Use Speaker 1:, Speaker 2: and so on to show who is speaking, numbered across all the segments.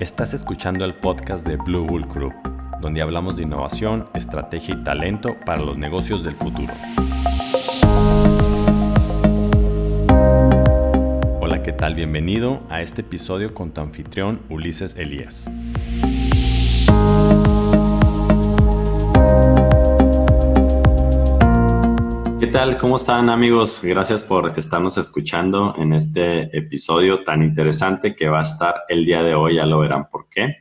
Speaker 1: Estás escuchando el podcast de Blue Bull Group, donde hablamos de innovación, estrategia y talento para los negocios del futuro. Hola, ¿qué tal? Bienvenido a este episodio con tu anfitrión Ulises Elías. Tal? ¿Cómo están amigos? Gracias por estarnos escuchando en este episodio tan interesante que va a estar el día de hoy, ya lo verán por qué.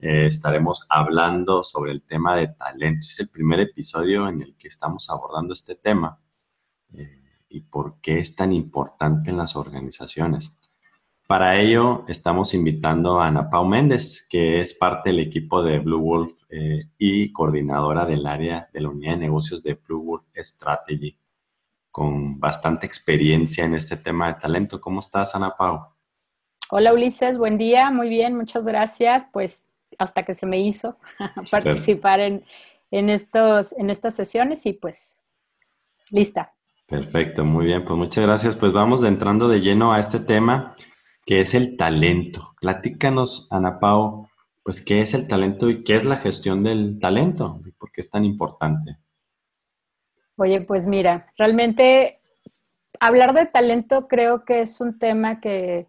Speaker 1: Eh, estaremos hablando sobre el tema de talento. Es el primer episodio en el que estamos abordando este tema eh, y por qué es tan importante en las organizaciones. Para ello, estamos invitando a Ana Pau Méndez, que es parte del equipo de Blue Wolf eh, y coordinadora del área de la unidad de negocios de Blue Wolf Strategy, con bastante experiencia en este tema de talento. ¿Cómo estás, Ana Pau?
Speaker 2: Hola, Ulises. Buen día. Muy bien. Muchas gracias. Pues hasta que se me hizo participar en, en, estos, en estas sesiones y pues lista.
Speaker 1: Perfecto, muy bien. Pues muchas gracias. Pues vamos entrando de lleno a este tema que es el talento. Platícanos, Ana Pao, pues qué es el talento y qué es la gestión del talento y por qué es tan importante.
Speaker 2: Oye, pues mira, realmente hablar de talento creo que es un tema que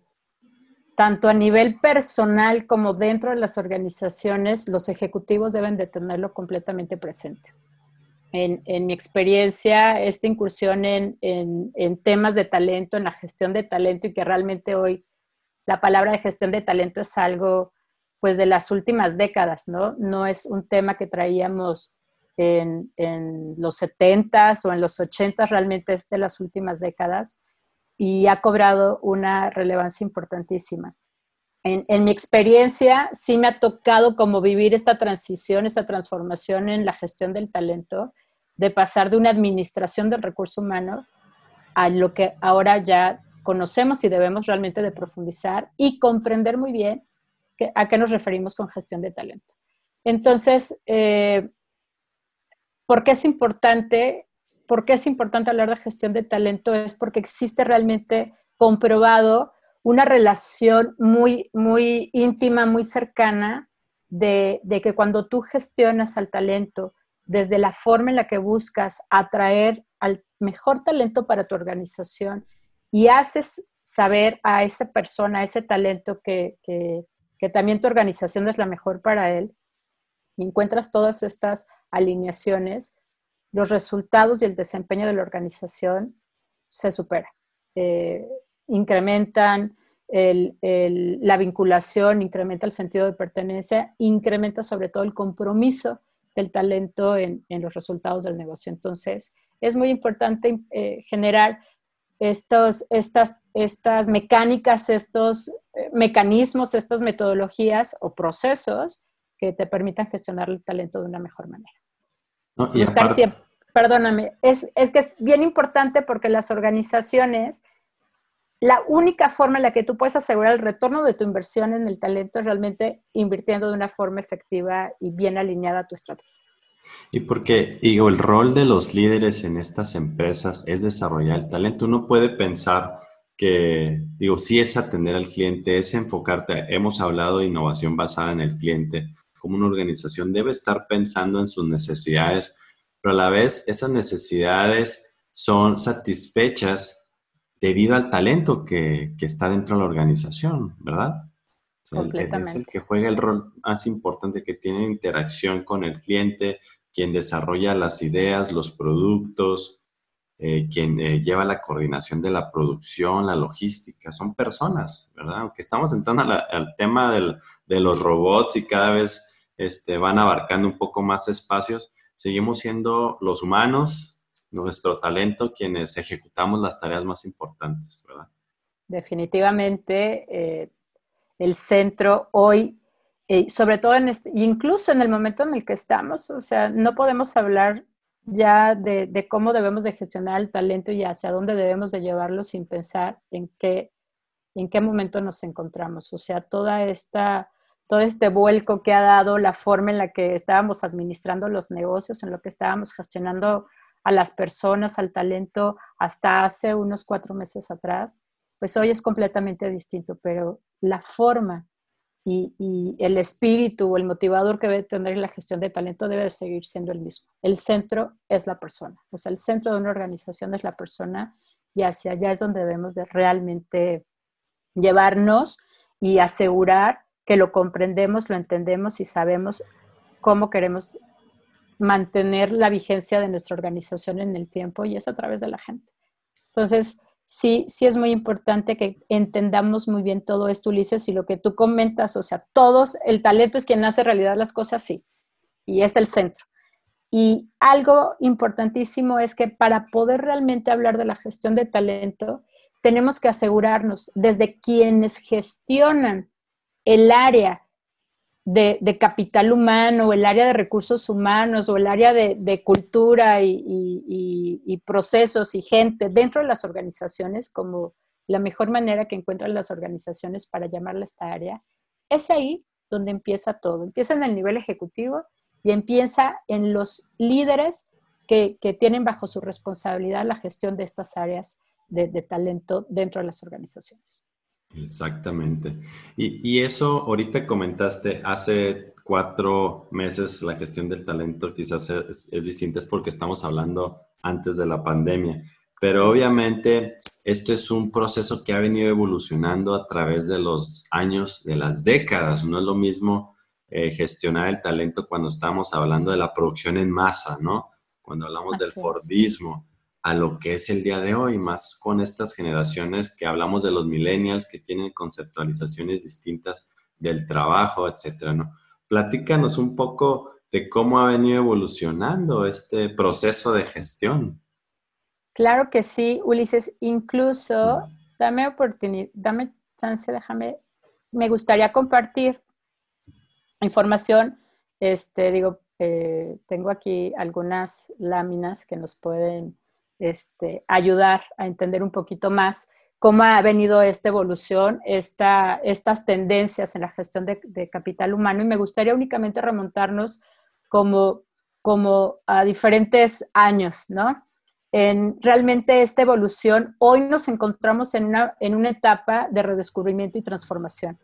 Speaker 2: tanto a nivel personal como dentro de las organizaciones, los ejecutivos deben de tenerlo completamente presente. En, mi experiencia, esta incursión en, en, temas de talento, en la gestión de talento y que realmente hoy la palabra de gestión de talento es algo pues de las últimas décadas, ¿no? No es un tema que traíamos en, los 70s o en los 80s, realmente es de las últimas décadas y ha cobrado una relevancia importantísima. En, en, mi experiencia, sí me ha tocado como vivir esta transición, esta transformación en la gestión del talento, de pasar de una administración del recurso humano a lo que ahora ya conocemos y debemos realmente profundizar y comprender muy bien a qué nos referimos con gestión de talento. Entonces, eh, ¿por qué es importante? ¿Por qué es importante hablar de gestión de talento? Es porque existe realmente comprobado una relación muy, muy íntima, muy cercana de, de que cuando tú gestionas al talento desde la forma en la que buscas atraer al mejor talento para tu organización, y haces saber a esa persona, a ese talento que, también tu organización es la mejor para él, y encuentras todas estas alineaciones, los resultados y el desempeño de la organización se supera. Eh, incrementan la vinculación, incrementa el sentido de pertenencia, incrementa sobre todo el compromiso del talento en, los resultados del negocio. Entonces, es muy importante eh, generar estos, estas, estas mecánicas, estos eh, mecanismos, estas metodologías o procesos que te permitan gestionar el talento de una mejor manera. Buscar siempre, perdóname, es, es que es bien importante porque las organizaciones, la única forma en la que tú puedes asegurar el retorno de tu inversión en el talento es realmente invirtiendo de una forma efectiva y bien alineada a tu estrategia.
Speaker 1: Y porque, digo, el rol de los líderes en estas empresas es desarrollar el talento. Uno puede pensar que, digo, sí es atender al cliente, es enfocarte. Hemos hablado de innovación basada en el cliente. Como una organización debe estar pensando en sus necesidades, pero a la vez esas necesidades son satisfechas debido al talento que, que está dentro de la organización, ¿verdad? Es el que juega el rol más importante, que tiene interacción con el cliente, quien desarrolla las ideas, los productos, eh, quien eh, lleva la coordinación de la producción, la logística, son personas, ¿verdad? Aunque estamos entrando al tema de los robots y cada vez este, van abarcando un poco más espacios, seguimos siendo los humanos, nuestro talento, quienes ejecutamos las tareas más importantes, ¿verdad?
Speaker 2: Definitivamente. Eh, el centro hoy, eh, sobre todo en este, incluso en el momento en el que estamos, o sea, no podemos hablar ya de, cómo debemos de gestionar el talento y hacia dónde debemos de llevarlo sin pensar en qué, en qué momento nos encontramos. O sea, toda esta, todo este vuelco que ha dado la forma en la que estábamos administrando los negocios, en lo que estábamos gestionando a las personas, al talento, hasta hace unos cuatro meses atrás, pues hoy es completamente distinto, pero la forma y, el espíritu o el motivador que debe tener la gestión de talento debe seguir siendo el mismo. El centro es la persona, o sea, el centro de una organización es la persona y hacia allá es donde debemos de realmente llevarnos y asegurar que lo comprendemos, lo entendemos y sabemos cómo queremos mantener la vigencia de nuestra organización en el tiempo y es a través de la gente. Entonces, sí, sí es muy importante que entendamos muy bien todo esto, Ulises, y lo que tú comentas, o sea, todos, el talento es quien hace realidad las cosas, sí, y es el centro. Y algo importantísimo es que para poder realmente hablar de la gestión de talento, tenemos que asegurarnos desde quienes gestionan el área de, capital humano, el área de recursos humanos o el área de, cultura y, procesos y gente dentro de las organizaciones, como la mejor manera que encuentran las organizaciones para llamarla esta área, es ahí donde empieza todo. Empieza en el nivel ejecutivo y empieza en los líderes que, tienen bajo su responsabilidad la gestión de estas áreas de talento dentro de las organizaciones.
Speaker 1: Exactamente. Y, eso ahorita comentaste, hace cuatro meses la gestión del talento quizás es, distinta, es porque estamos hablando antes de la pandemia, pero obviamente esto es un proceso que ha venido evolucionando a través de los años, de las décadas. No es lo mismo eh, gestionar el talento cuando estamos hablando de la producción en masa, ¿no? Cuando hablamos del Fordismo a lo que es el día de hoy, más con estas generaciones que hablamos de los millennials que tienen conceptualizaciones distintas del trabajo, etcétera, ¿no? Platícanos un poco de cómo ha venido evolucionando este proceso de gestión.
Speaker 2: Claro que sí, Ulises. Incluso, dame oportunidad, dame chance, déjame, me gustaría compartir información, este, digo, eh, tengo aquí algunas láminas que nos pueden este, ayudar a entender un poquito más cómo ha venido esta evolución, estas tendencias en la gestión de, capital humano y me gustaría únicamente remontarnos como, como a diferentes años, ¿no? En realmente esta evolución, hoy nos encontramos en una, en una etapa de redescubrimiento y transformación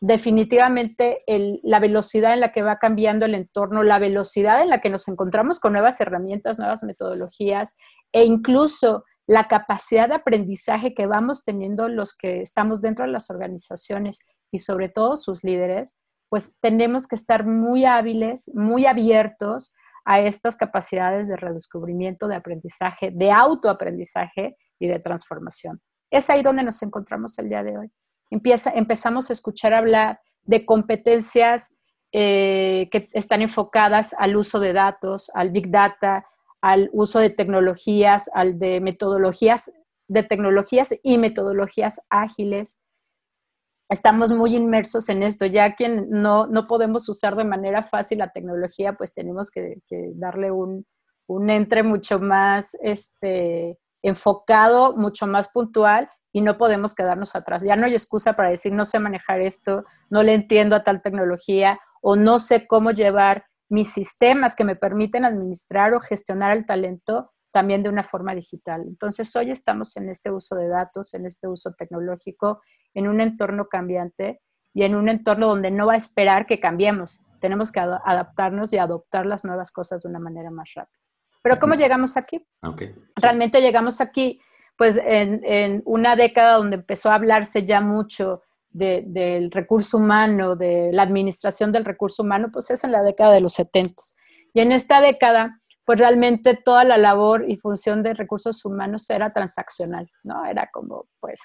Speaker 2: definitivamente la velocidad en la que va cambiando el entorno, la velocidad en la que nos encontramos con nuevas herramientas, nuevas metodologías e incluso la capacidad de aprendizaje que vamos teniendo los que estamos dentro de las organizaciones y sobre todo sus líderes, pues tenemos que estar muy hábiles, muy abiertos a estas capacidades de redescubrimiento, de aprendizaje, de autoaprendizaje y de transformación. Es ahí donde nos encontramos el día de hoy empezamos a escuchar hablar de competencias eh, que están enfocadas al uso de datos, al big data, al uso de tecnologías, al de metodologías, de tecnologías y metodologías ágiles. Estamos muy inmersos en esto. Ya quien no, no podemos usar de manera fácil la tecnología, pues tenemos que, darle un, un, entre mucho más este, enfocado, mucho más puntual y no podemos quedarnos atrás. Ya no hay excusa para decir no sé manejar esto, no le entiendo a tal tecnología o no sé cómo llevar mis sistemas que me permiten administrar o gestionar el talento también de una forma digital. Entonces, hoy estamos en este uso de datos, en este uso tecnológico, en un entorno cambiante y en un entorno donde no va a esperar que cambiemos. Tenemos que adaptarnos y adoptar las nuevas cosas de una manera más rápida. Pero ¿cómo llegamos aquí? Realmente llegamos aquí pues en, una década donde empezó a hablarse ya mucho del recurso humano, de la administración del recurso humano, pues es en la década de los 70. Y en esta década, pues realmente toda la labor y función de recursos humanos era transaccional, ¿no? Era como, pues,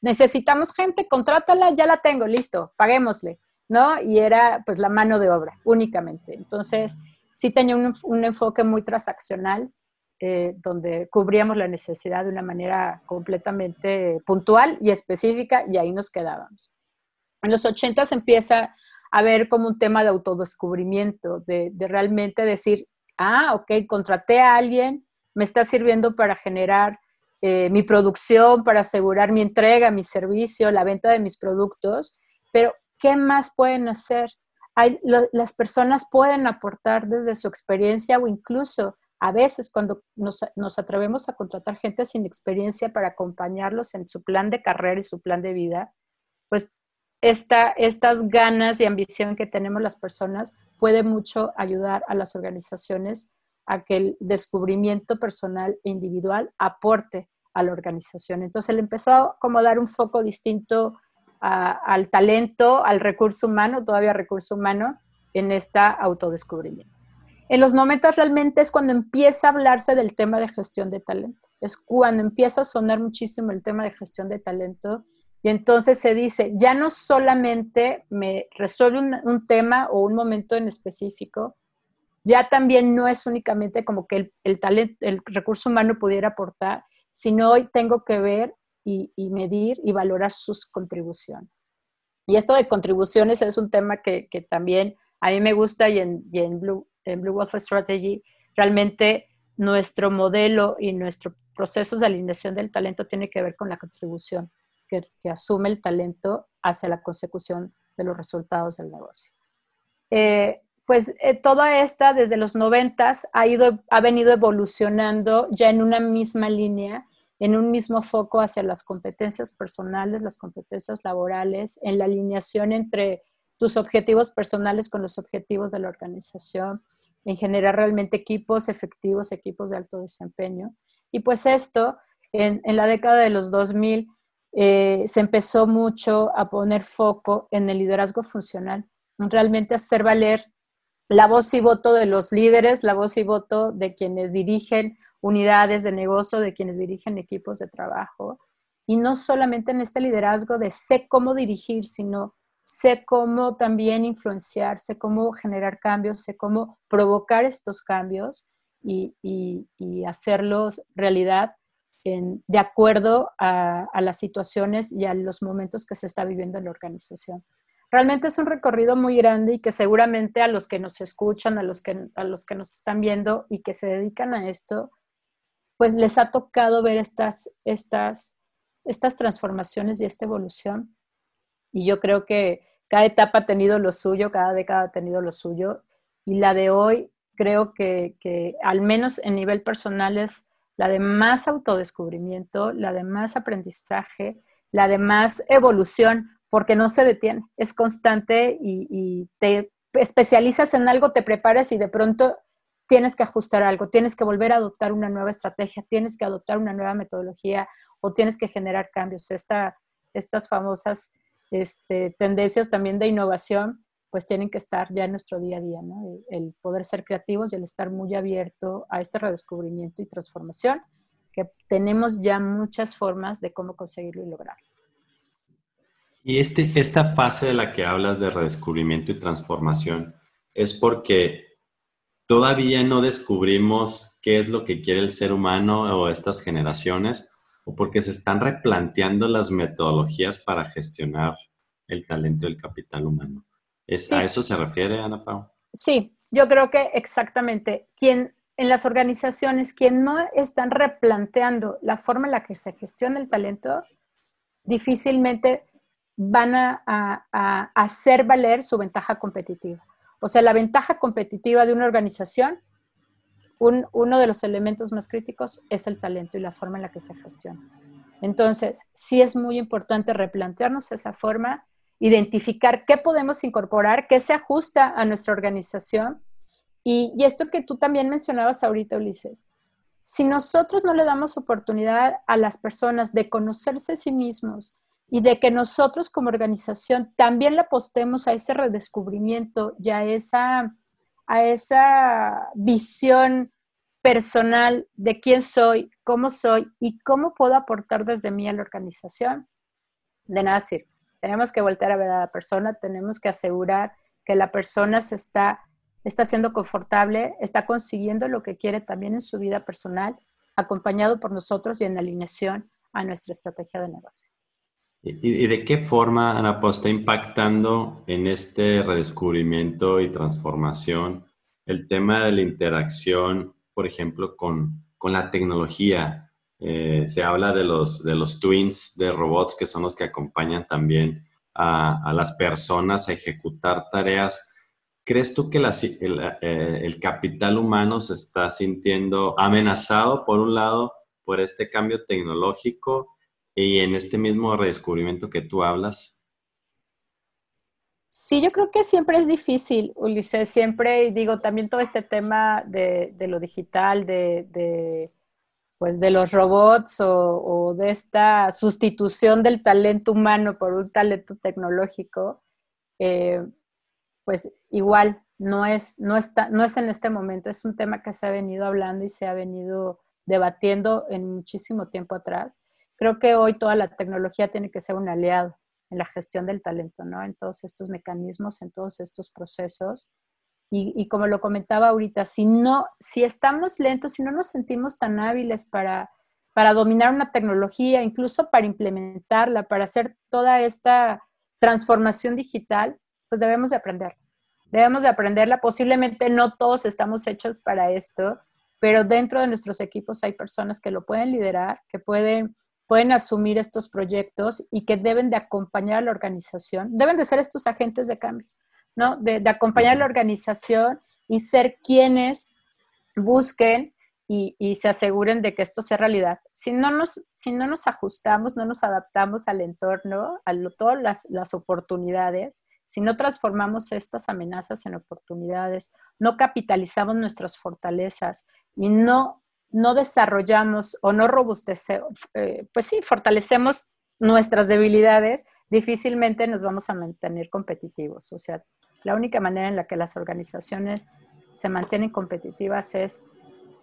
Speaker 2: necesitamos gente, contrátala, ya la tengo, listo, paguémosle, ¿no? Y era pues la mano de obra únicamente. Entonces, sí tenía un, un enfoque muy transaccional eh, donde cubríamos la necesidad de una manera completamente puntual y específica y ahí nos quedábamos. En los 80 empieza a ver como un tema de autodescubrimiento, de, realmente decir, ah, ok, contraté a alguien, me está sirviendo para generar eh, mi producción, para asegurar mi entrega, mi servicio, la venta de mis productos, pero ¿qué más pueden hacer? las personas pueden aportar desde su experiencia o incluso a veces cuando nos, atrevemos a contratar gente sin experiencia para acompañarlos en su plan de carrera y su plan de vida, pues esta, estas ganas y ambición que tenemos las personas puede mucho ayudar a las organizaciones a que el descubrimiento personal e individual aporte a la organización. Entonces él empezó a como dar un foco distinto al talento, al recurso humano, todavía recurso humano, en esta autodescubrimiento. En los 90 realmente es cuando empieza a hablarse del tema de gestión de talento, es cuando empieza a sonar muchísimo el tema de gestión de talento y entonces se dice, ya no solamente me resuelve un, tema o un momento en específico, ya también no es únicamente como que el, talento, el recurso humano pudiera aportar, sino hoy tengo que ver y, medir y valorar sus contribuciones. Y esto de contribuciones es un tema que, también a mí me gusta y y en Blue, en Blue Wolf Strategy realmente nuestro modelo y nuestro proceso de alineación del talento tiene que ver con la contribución que, asume el talento hacia la consecución de los resultados del negocio. Eh, pues eh, toda esta desde los noventas ha, ido, ha venido evolucionando ya en una misma línea, en un mismo foco hacia las competencias personales, las competencias laborales, en la alineación entre tus objetivos personales con los objetivos de la organización, en generar realmente equipos efectivos, equipos de alto desempeño. Y pues esto, en, la década de los 2000, eh, se empezó mucho a poner foco en el liderazgo funcional, realmente hacer valer la voz y voto de los líderes, la voz y voto de quienes dirigen unidades de negocio, de quienes dirigen equipos de trabajo. Y no solamente en este liderazgo de sé cómo dirigir, sino sé cómo también influenciar, sé cómo generar cambios, sé cómo provocar estos cambios y, hacerlos realidad de acuerdo a, las situaciones y a los momentos que se está viviendo en la organización. Realmente es un recorrido muy grande y que seguramente a los que nos escuchan, a los que, a los que nos están viendo y que se dedican a esto, pues les ha tocado ver estas, estas, estas transformaciones y esta evolución. Y yo creo que cada etapa ha tenido lo suyo, cada década ha tenido lo suyo. Y la de hoy creo que, que al menos en nivel personal es la de más autodescubrimiento, la de más aprendizaje, la de más evolución, porque no se detiene, es constante y, te especializas en algo, te preparas y de pronto tienes que ajustar algo, tienes que volver a adoptar una nueva estrategia, tienes que adoptar una nueva metodología o tienes que generar cambios. estas famosas este, tendencias también de innovación pues tienen que estar ya en nuestro día a día, ¿no? El, poder ser creativos y el estar muy abierto a este redescubrimiento y transformación, que tenemos ya muchas formas de cómo conseguirlo y lograrlo.
Speaker 1: Y este, esta fase de la que hablas de redescubrimiento y transformación es porque todavía no descubrimos qué es lo que quiere el ser humano o estas generaciones, o porque se están replanteando las metodologías para gestionar el talento y el capital humano. ¿A eso se refiere, Ana Pau?
Speaker 2: Sí, yo creo que exactamente. Quien en las organizaciones, quien no están replanteando la forma en la que se gestiona el talento, difícilmente van a, hacer valer su ventaja competitiva. O sea, la ventaja competitiva de una organización, uno de los elementos más críticos es el talento y la forma en la que se gestiona. Entonces, sí es muy importante replantearnos esa forma identificar qué podemos incorporar, qué se ajusta a nuestra organización. Y, esto que tú también mencionabas ahorita, Ulises, si nosotros no le damos oportunidad a las personas de conocerse a sí mismos y de que nosotros como organización también le apostemos a ese redescubrimiento y a esa, a esa visión personal de quién soy, cómo soy y cómo puedo aportar desde mí a la organización, de nada sirve. Tenemos que voltear a ver a la persona, tenemos que asegurar que la persona se está, está siendo confortable, está consiguiendo lo que quiere también en su vida personal, acompañado por nosotros y en alineación a nuestra estrategia de negocio.
Speaker 1: ¿Y, de qué forma, Ana, pues, está impactando en este redescubrimiento y transformación el tema de la interacción, por ejemplo, con, con la tecnología? Eh, se habla de los, de los twins de robots que son los que acompañan también a, las personas a ejecutar tareas. ¿Crees tú que eh, el, capital humano se está sintiendo amenazado, por un lado, por este cambio tecnológico y en este mismo redescubrimiento que tú hablas?
Speaker 2: Sí, yo creo que siempre es difícil, Ulises, siempre digo también todo este tema de, lo digital, de, pues de los robots o, de esta sustitución del talento humano por un talento tecnológico, eh, pues igual no es, no, está, no es en este momento, es un tema que se ha venido hablando y se ha venido debatiendo en muchísimo tiempo atrás. Creo que hoy toda la tecnología tiene que ser un aliado en la gestión del talento, ¿no? En todos estos mecanismos, en todos estos procesos. Y, como lo comentaba ahorita, si no, si estamos lentos, si no nos sentimos tan hábiles para, para dominar una tecnología, incluso para implementarla, para hacer toda esta transformación digital, pues debemos de aprenderla. Debemos de aprenderla. Posiblemente no todos estamos hechos para esto, pero dentro de nuestros equipos hay personas que lo pueden liderar, que pueden pueden asumir estos proyectos y que deben de acompañar a la organización, deben de ser estos agentes de cambio, ¿no? De, acompañar a la organización y ser quienes busquen y, se aseguren de que esto sea realidad. Si no nos, si no nos ajustamos, no nos adaptamos al entorno, a todas las, las oportunidades, si no transformamos estas amenazas en oportunidades, no capitalizamos nuestras fortalezas y no no desarrollamos o no robustecemos, eh, pues sí, fortalecemos nuestras debilidades, difícilmente nos vamos a mantener competitivos. O sea, la única manera en la que las organizaciones se mantienen competitivas es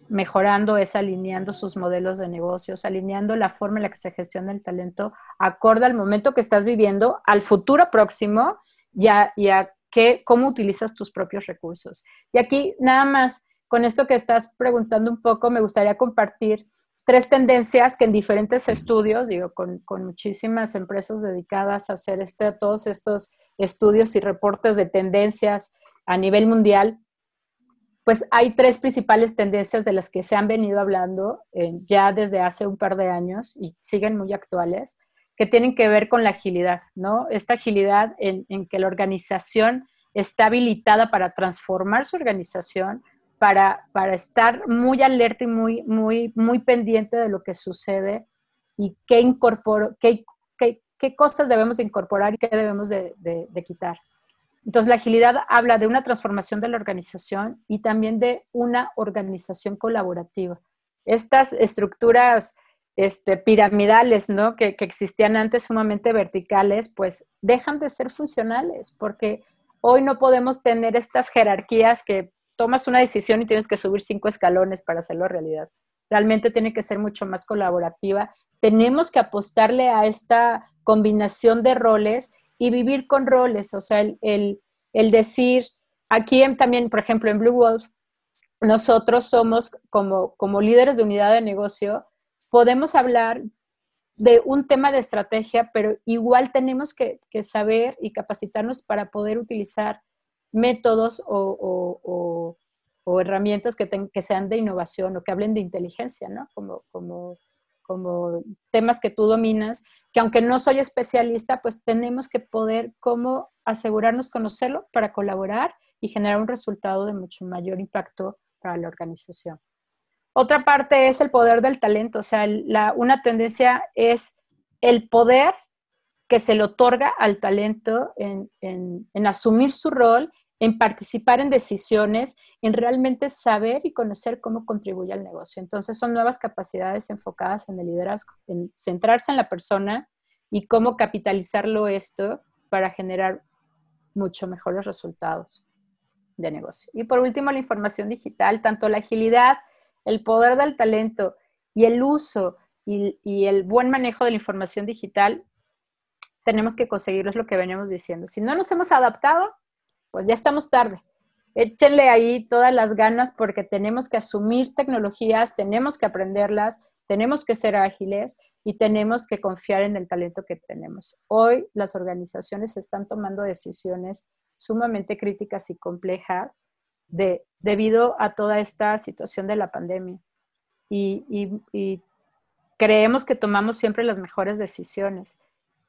Speaker 2: mejorando, es alineando sus modelos de negocios, alineando la forma en la que se gestiona el talento acorde al momento que estás viviendo, al futuro próximo y a, y a qué, cómo utilizas tus propios recursos. Y aquí nada más con esto que estás preguntando un poco, me gustaría compartir tres tendencias que en diferentes estudios, digo, con, muchísimas empresas dedicadas a hacer este, todos estos estudios y reportes de tendencias a nivel mundial, pues hay tres principales tendencias de las que se han venido hablando eh, ya desde hace un par de años y siguen muy actuales, que tienen que ver con la agilidad, ¿no? Esta agilidad en, en que la organización está habilitada para transformar su organización, para, estar muy alerta y muy, muy, muy pendiente de lo que sucede y qué, incorporo, qué, qué, cosas debemos de incorporar y qué debemos de, de, quitar. Entonces, la agilidad habla de una transformación de la organización y también de una organización colaborativa. Estas estructuras este, piramidales, ¿no? Que, que, existían antes sumamente verticales, pues dejan de ser funcionales porque hoy no podemos tener estas jerarquías que tomas una decisión y tienes que subir cinco escalones para hacerlo realidad. Realmente tiene que ser mucho más colaborativa. Tenemos que apostarle a esta combinación de roles y vivir con roles, o sea, el, decir, aquí también, por ejemplo, en Blue Wolf, nosotros somos como, como líderes de unidad de negocio, podemos hablar de un tema de estrategia, pero igual tenemos que, que saber y capacitarnos para poder utilizar métodos o, herramientas que, sean de innovación o que hablen de inteligencia, ¿no? Como, como, temas que tú dominas, que aunque no soy especialista, pues tenemos que poder cómo asegurarnos conocerlo para colaborar y generar un resultado de mucho mayor impacto para la organización. Otra parte es el poder del talento, o sea, una tendencia es el poder que se le otorga al talento en, en, en asumir su rol en participar en decisiones, en realmente saber y conocer cómo contribuye al negocio. Entonces son nuevas capacidades enfocadas en el liderazgo, en centrarse en la persona y cómo capitalizarlo esto para generar mucho mejores resultados de negocio. Y por último, la información digital, tanto la agilidad, el poder del talento y el uso y, el buen manejo de la información digital, tenemos que conseguirlo, es lo que veníamos diciendo. Si no nos hemos adaptado, pues ya estamos tarde. Échenle ahí todas las ganas porque tenemos que asumir tecnologías, tenemos que aprenderlas, tenemos que ser ágiles y tenemos que confiar en el talento que tenemos. Hoy las organizaciones están tomando decisiones sumamente críticas y complejas de, debido a toda esta situación de la pandemia. Y creemos que tomamos siempre las mejores decisiones.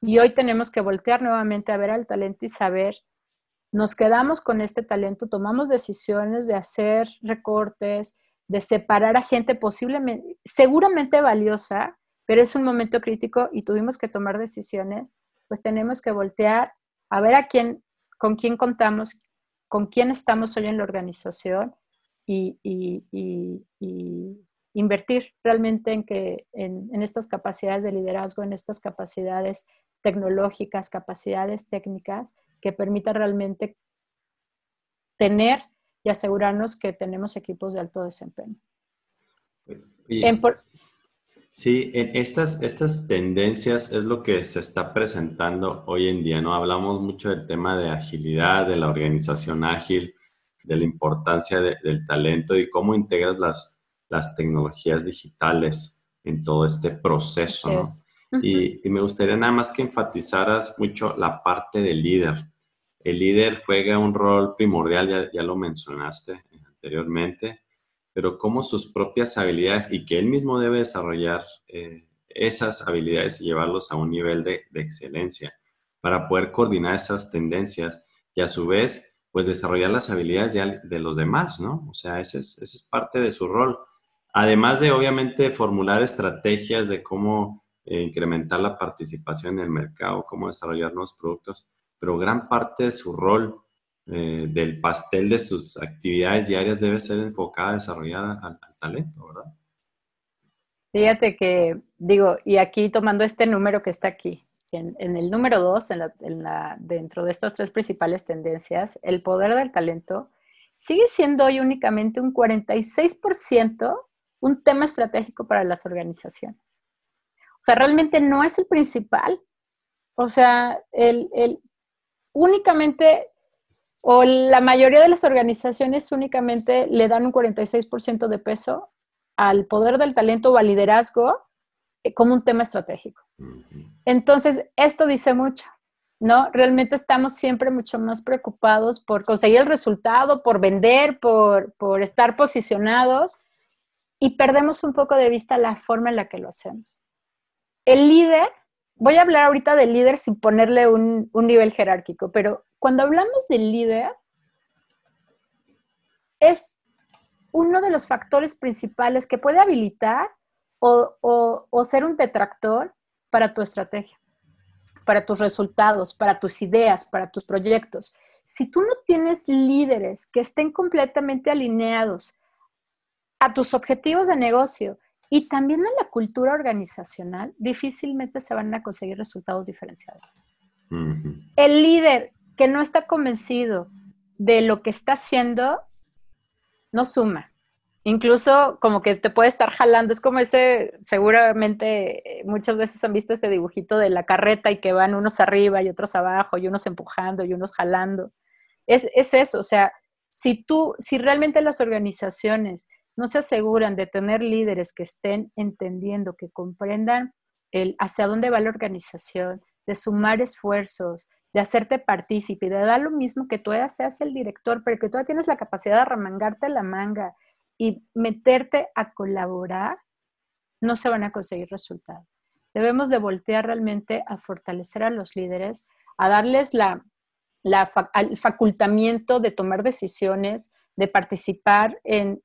Speaker 2: Y hoy tenemos que voltear nuevamente a ver al talento y saber nos quedamos con este talento, tomamos decisiones de hacer recortes, de separar a gente posiblemente, seguramente valiosa, pero es un momento crítico y tuvimos que tomar decisiones, pues tenemos que voltear a ver a quién, con quién contamos, con quién estamos hoy en la organización y, invertir realmente en, que, en, estas capacidades de liderazgo, en estas capacidades tecnológicas, capacidades técnicas que permitan realmente tener y asegurarnos que tenemos equipos de alto desempeño.
Speaker 1: Sí, en estas, estas tendencias es lo que se está presentando hoy en día, ¿no? Hablamos mucho del tema de agilidad, de la organización ágil, de la importancia del talento y cómo integras las, las tecnologías digitales en todo este proceso, ¿no? Y, me gustaría nada más que enfatizaras mucho la parte del líder. El líder juega un rol primordial, ya, ya lo mencionaste anteriormente, pero cómo sus propias habilidades y que él mismo debe desarrollar eh, esas habilidades y llevarlos a un nivel de, excelencia para poder coordinar esas tendencias y a su vez, pues desarrollar las habilidades de, los demás, ¿no? O sea, ese es, ese es, parte de su rol. Además de, obviamente, formular estrategias de cómo incrementar la participación en el mercado, cómo desarrollar nuevos productos, pero gran parte de su rol eh, del pastel de sus actividades diarias debe ser enfocada a desarrollar al, talento, ¿verdad?
Speaker 2: Fíjate que, digo, y aquí tomando este número que está aquí, en, el número dos, dentro de estas tres principales tendencias, el poder del talento sigue siendo hoy únicamente un 46% un tema estratégico para las organizaciones. O sea, realmente no es el principal. O sea, el, el únicamente o la mayoría de las organizaciones únicamente le dan un 46% de peso al poder del talento o al liderazgo eh, como un tema estratégico. Entonces, esto dice mucho, ¿no? Realmente estamos siempre mucho más preocupados por conseguir el resultado, por vender, por, por estar posicionados y perdemos un poco de vista la forma en la que lo hacemos. El líder, voy a hablar ahorita del líder sin ponerle un, un nivel jerárquico, pero cuando hablamos del líder, es uno de los factores principales que puede habilitar o, ser un detractor para tu estrategia, para tus resultados, para tus ideas, para tus proyectos. Si tú no tienes líderes que estén completamente alineados a tus objetivos de negocio y también a la cultura organizacional, difícilmente se van a conseguir resultados diferenciados. El líder que no está convencido de lo que está haciendo, no suma. Incluso como que te puede estar jalando, es como ese, seguramente eh, muchas veces han visto este dibujito de la carreta y que van unos arriba y otros abajo y unos empujando y unos jalando. Es, es eso, o sea, si tú, si realmente las organizaciones no se aseguran de tener líderes que estén entendiendo, que comprendan el hacia dónde va la organización, de sumar esfuerzos, de hacerte partícipe, de dar lo mismo que tú seas el director, pero que tú tienes la capacidad de remangarte la manga y meterte a colaborar, no se van a conseguir resultados. Debemos de voltear realmente a fortalecer a los líderes, a darles la, el facultamiento de tomar decisiones, de participar en,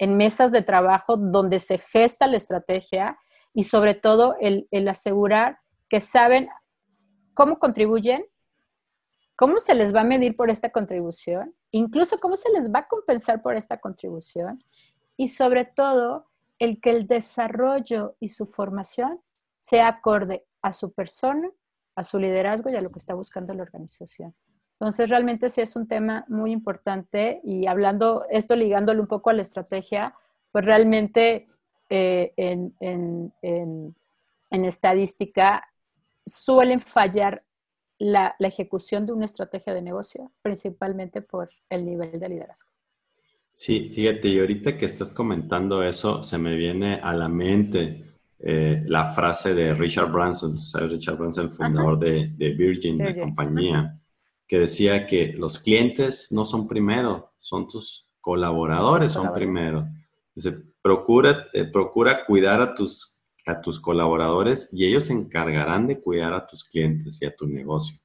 Speaker 2: mesas de trabajo donde se gesta la estrategia y sobre todo el, el asegurar que saben cómo contribuyen cómo se les va a medir por esta contribución, incluso cómo se les va a compensar por esta contribución y sobre todo el que el desarrollo y su formación sea acorde a su persona, a su liderazgo y a lo que está buscando la organización. Entonces, realmente sí es un tema muy importante y hablando, esto ligándolo un poco a la estrategia, pues realmente eh, en, en estadística suelen fallar la, ejecución de una estrategia de negocio, principalmente por el nivel de liderazgo.
Speaker 1: Sí, fíjate, y ahorita que estás comentando eso, se me viene a la mente eh, la frase de Richard Branson, ¿sabes? Richard Branson, el fundador de, Virgin, de la compañía, que decía que los clientes no son primero, son tus colaboradores, son primero. Dice, procura, eh, procura cuidar a tus a tus colaboradores y ellos se encargarán de cuidar a tus clientes y a tu negocio.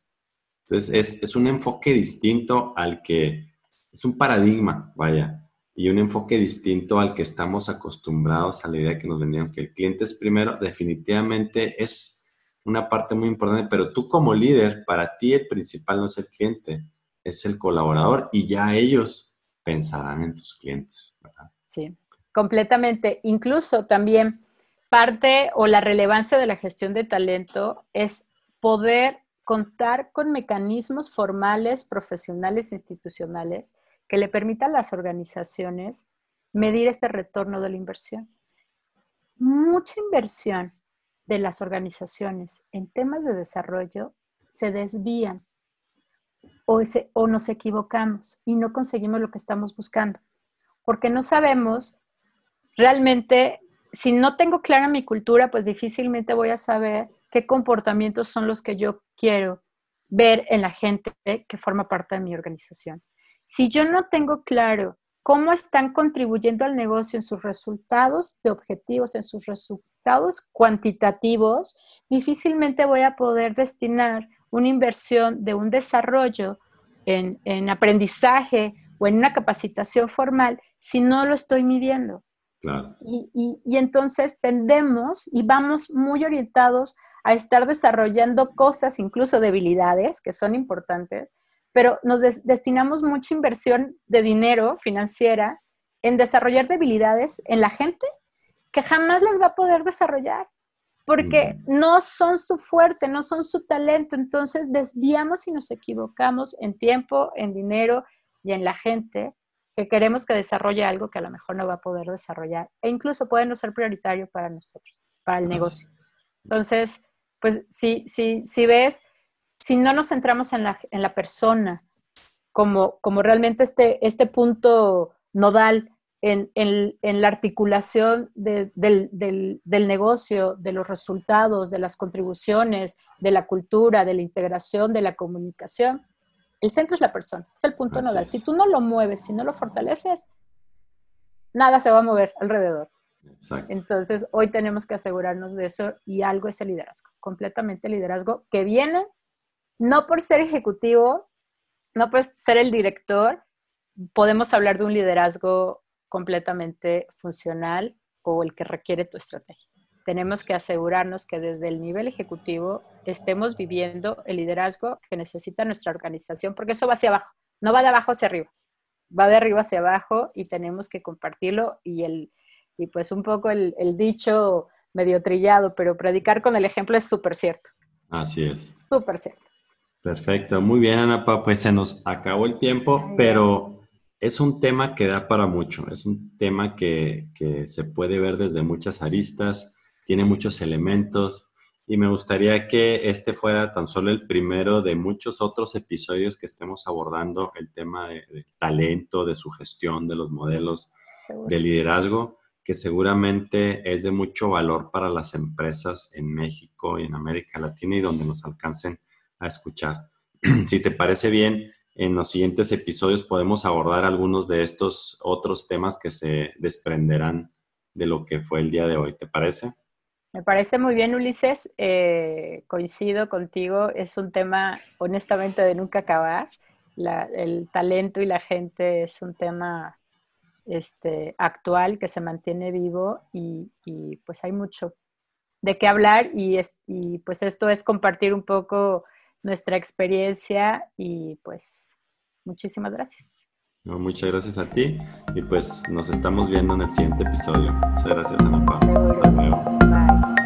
Speaker 1: Entonces, es, un enfoque distinto al que, es un paradigma, vaya, y un enfoque distinto al que estamos acostumbrados a la idea que nos vendían, que el cliente es primero, definitivamente es una parte muy importante, pero tú como líder, para ti el principal no es el cliente, es el colaborador y ya ellos pensarán en tus clientes.
Speaker 2: Sí, completamente. Incluso también parte o la relevancia de la gestión de talento es poder contar con mecanismos formales, profesionales, institucionales que le permitan a las organizaciones medir este retorno de la inversión. Mucha inversión de las organizaciones en temas de desarrollo se desvían o, o nos equivocamos y no conseguimos lo que estamos buscando, porque no sabemos realmente, si no tengo clara mi cultura, pues difícilmente voy a saber qué comportamientos son los que yo quiero ver en la gente que forma parte de mi organización. Si yo no tengo claro cómo están contribuyendo al negocio en sus resultados de objetivos, en sus resultados cuantitativos, difícilmente voy a poder destinar una inversión de un desarrollo en, aprendizaje o en una capacitación formal si no lo estoy midiendo. Y, y, entonces tendemos y vamos muy orientados a estar desarrollando cosas, incluso debilidades, que son importantes, pero nos destinamos mucha inversión de dinero financiera en desarrollar debilidades en la gente que jamás las va a poder desarrollar porque no son su fuerte, no son su talento. Entonces desviamos y nos equivocamos en tiempo, en dinero y en la gente que queremos que desarrolle algo que a lo mejor no va a poder desarrollar e incluso puede no ser prioritario para nosotros, para el negocio. Entonces, pues si, si, si ves, si no nos centramos en la, en la persona como, como realmente este, este punto nodal en, la articulación del, negocio, de los resultados, de las contribuciones, de la cultura, de la integración, de la comunicación. El centro es la persona, es el punto nodal. Si tú no lo mueves, si no lo fortaleces, nada se va a mover alrededor. Entonces, hoy tenemos que asegurarnos de eso y algo es el liderazgo, completamente liderazgo que viene no por ser ejecutivo, no por ser el director, podemos hablar de un liderazgo completamente funcional o el que requiere tu estrategia. Tenemos que asegurarnos que desde el nivel ejecutivo estemos viviendo el liderazgo que necesita nuestra organización, porque eso va hacia abajo, no va de abajo hacia arriba, va de arriba hacia abajo y tenemos que compartirlo y, el, y pues un poco el, el dicho medio trillado, pero predicar con el ejemplo es súper cierto.
Speaker 1: Así es.
Speaker 2: Súper cierto.
Speaker 1: Perfecto, muy bien Ana pues se nos acabó el tiempo, pero es un tema que da para mucho, es un tema que, se puede ver desde muchas aristas, tiene muchos elementos y me gustaría que este fuera tan solo el primero de muchos otros episodios que estemos abordando el tema de, talento, de su gestión, de los modelos de liderazgo, que seguramente es de mucho valor para las empresas en México y en América Latina y donde nos alcancen a escuchar. si te parece bien, en los siguientes episodios podemos abordar algunos de estos otros temas que se desprenderán de lo que fue el día de hoy. ¿Te parece?
Speaker 2: Me parece muy bien, Ulises. Eh, coincido contigo. Es un tema, honestamente, de nunca acabar. el talento y la gente es un tema este, actual que se mantiene vivo y, pues hay mucho de qué hablar y, y pues esto es compartir un poco nuestra experiencia y pues muchísimas gracias.
Speaker 1: muchas gracias a ti y pues nos estamos viendo en el siguiente episodio. Muchas gracias, Ana Hasta luego. Bye.